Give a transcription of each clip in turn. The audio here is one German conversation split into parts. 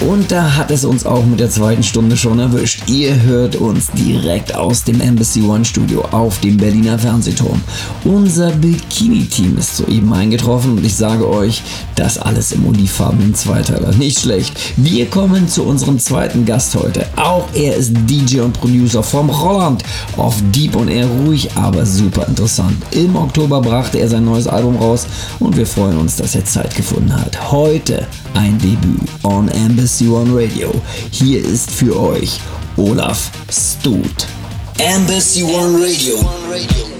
Und da hat es uns auch mit der zweiten Stunde schon erwischt. Ihr hört uns direkt aus dem Embassy One Studio auf dem Berliner Fernsehturm. Unser Bikini-Team ist soeben eingetroffen und ich sage euch, das alles im olivfarbenen Zweiteiler. Nicht schlecht. Wir kommen zu unserem zweiten Gast heute. Auch er ist DJ und Producer vom Rolland. Auf Deep und eher ruhig, aber super interessant. Im Oktober brachte er sein neues Album raus und wir freuen uns, dass er Zeit gefunden hat. Heute ein Debüt on Embassy One Radio. Hier ist für euch Olaf Stut. Embassy One Radio.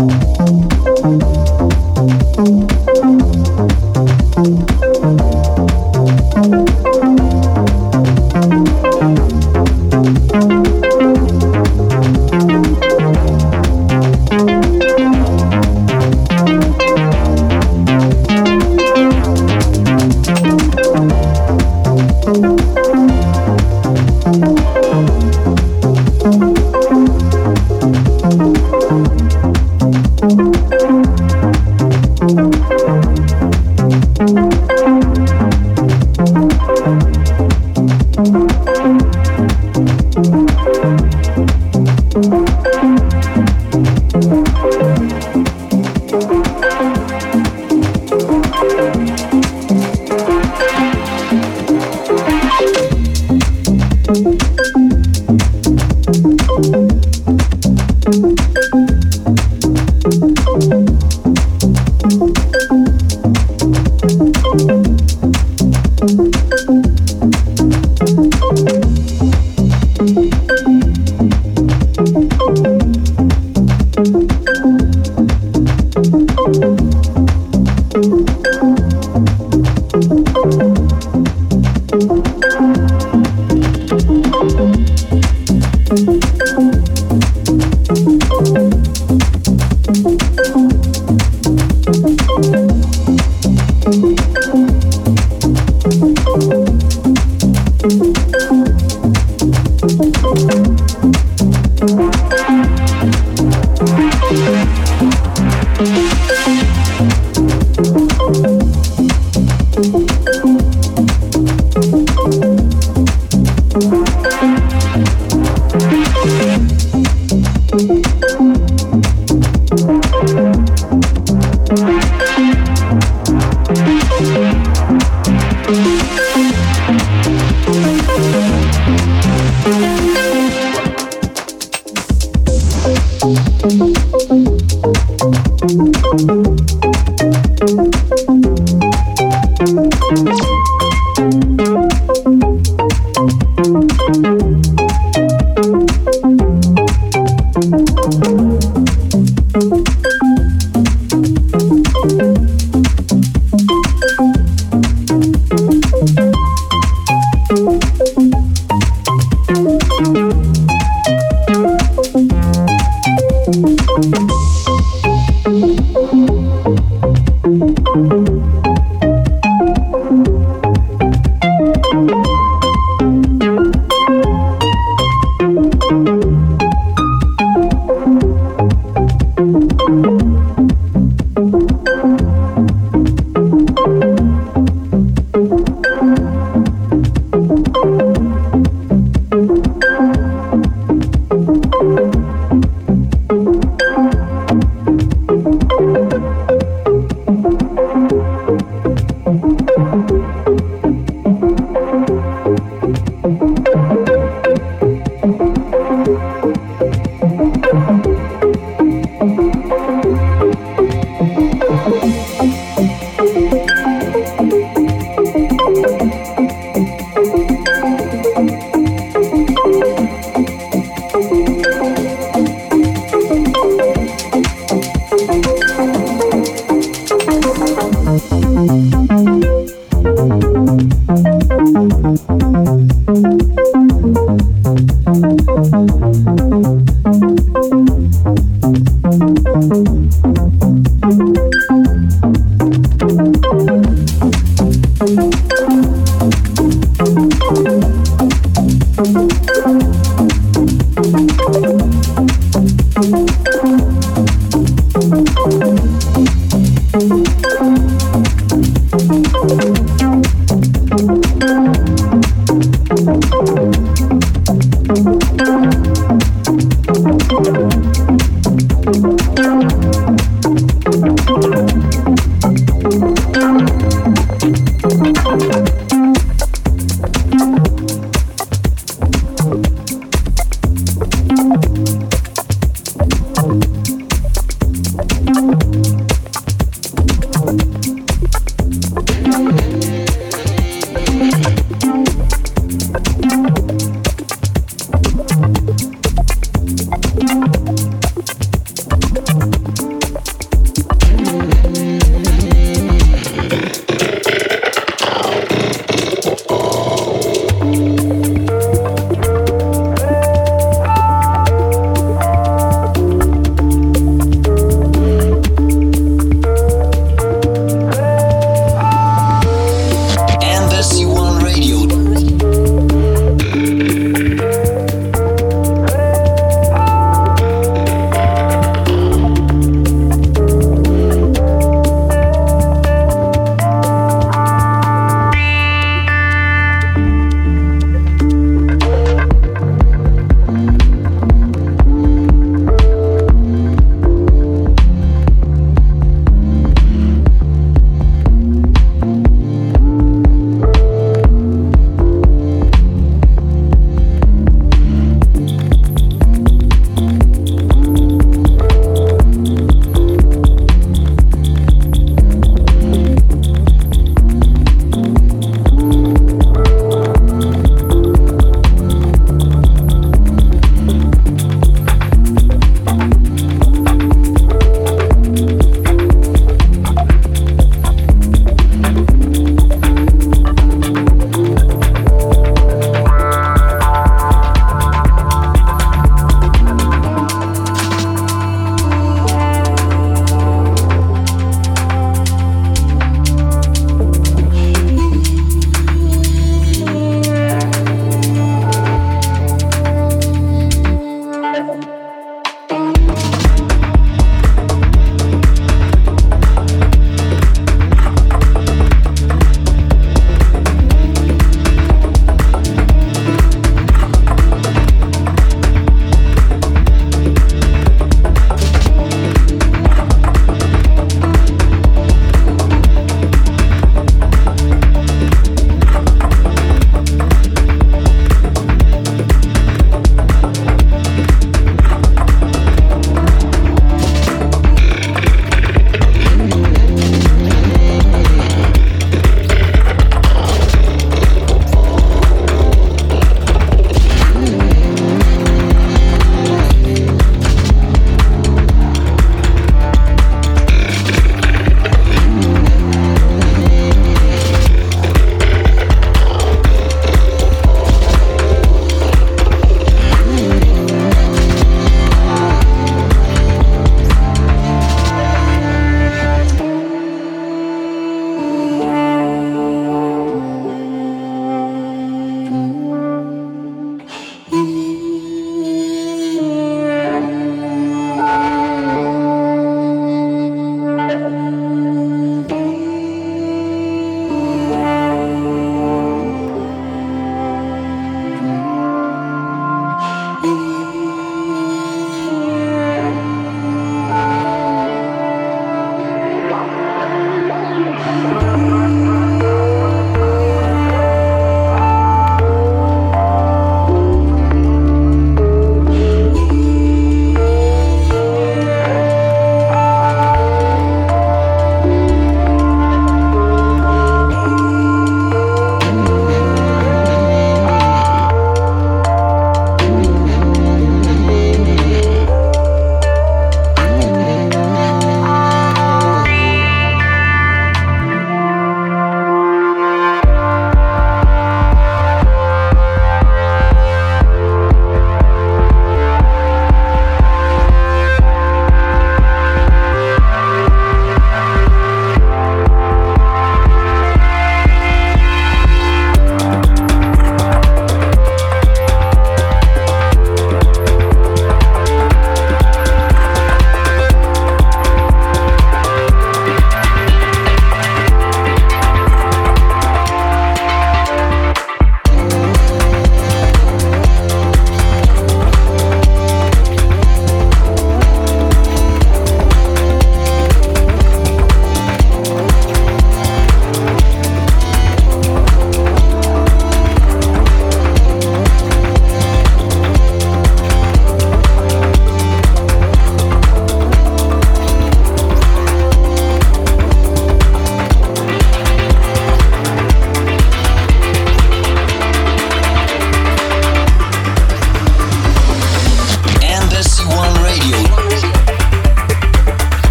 Música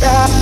Yeah.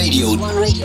Radio. One Radio.